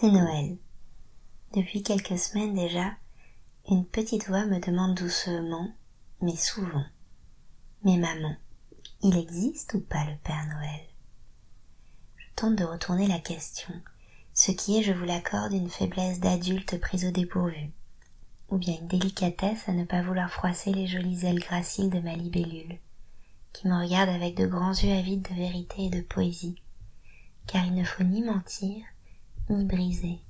C'est Noël. Depuis quelques semaines déjà, une petite voix me demande doucement, mais souvent. Mais maman, il existe ou pas le Père Noël? Je tente de retourner la question, ce qui est, je vous l'accorde, une faiblesse d'adulte prise au dépourvu, ou bien une délicatesse à ne pas vouloir froisser les jolies ailes graciles de ma libellule, qui me regarde avec de grands yeux avides de vérité et de poésie, car il ne faut ni mentir, ni briser.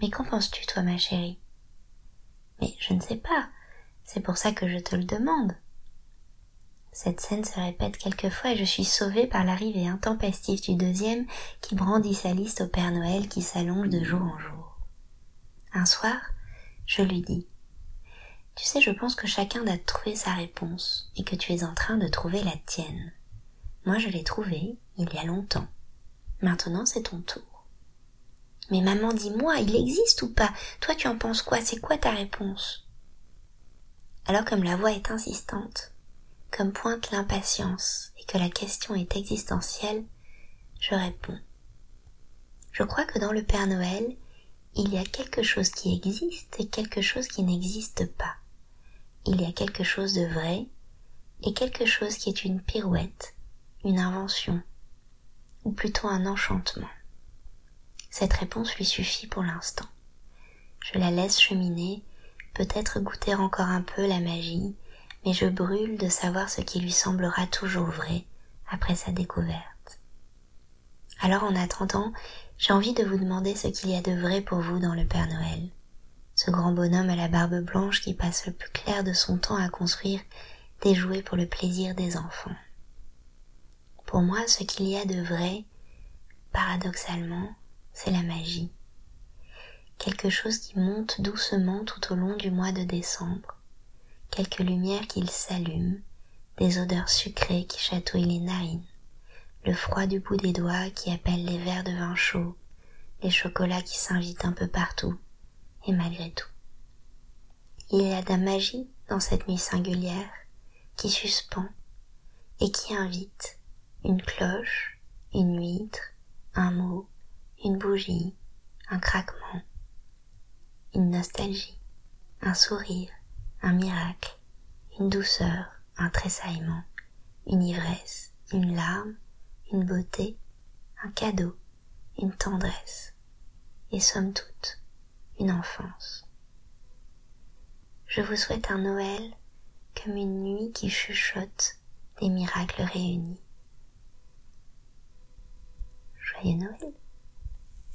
Mais qu'en penses-tu, toi, ma chérie? Mais je ne sais pas, c'est pour ça que je te le demande. Cette scène se répète quelquefois et je suis sauvée par l'arrivée intempestive du deuxième qui brandit sa liste au Père Noël qui s'allonge de jour en jour. Un soir, je lui dis Tu sais, je pense que chacun doit trouver sa réponse et que tu es en train de trouver la tienne. Moi, je l'ai trouvée il y a longtemps. Maintenant, c'est ton tour. Mais maman, dis-moi, il existe ou pas? Toi, tu en penses quoi? C'est quoi ta réponse? Alors, comme la voix est insistante, comme pointe l'impatience et que la question est existentielle, je réponds. Je crois que dans le Père Noël, il y a quelque chose qui existe et quelque chose qui n'existe pas. Il y a quelque chose de vrai et quelque chose qui est une pirouette, une invention, ou plutôt un enchantement. Cette réponse lui suffit pour l'instant. Je la laisse cheminer, peut-être goûter encore un peu la magie, mais je brûle de savoir ce qui lui semblera toujours vrai après sa découverte. Alors en attendant, j'ai envie de vous demander ce qu'il y a de vrai pour vous dans le Père Noël. Ce grand bonhomme à la barbe blanche qui passe le plus clair de son temps à construire des jouets pour le plaisir des enfants. Pour moi, ce qu'il y a de vrai, paradoxalement, c'est la magie. Quelque chose qui monte doucement tout au long du mois de décembre. Quelques lumières qui s'allument, des odeurs sucrées qui chatouillent les narines, le froid du bout des doigts qui appelle les verres de vin chaud, les chocolats qui s'invitent un peu partout, et malgré tout. Il y a de la magie dans cette nuit singulière qui suspend et qui invite une cloche, une huître, un mot, une bougie, un craquement, une nostalgie, un sourire, un miracle, une douceur, un tressaillement, une ivresse, une larme, une beauté, un cadeau, une tendresse, et somme toute, une enfance. Je vous souhaite un Noël comme une nuit qui chuchote des miracles réunis. Joyeux Noël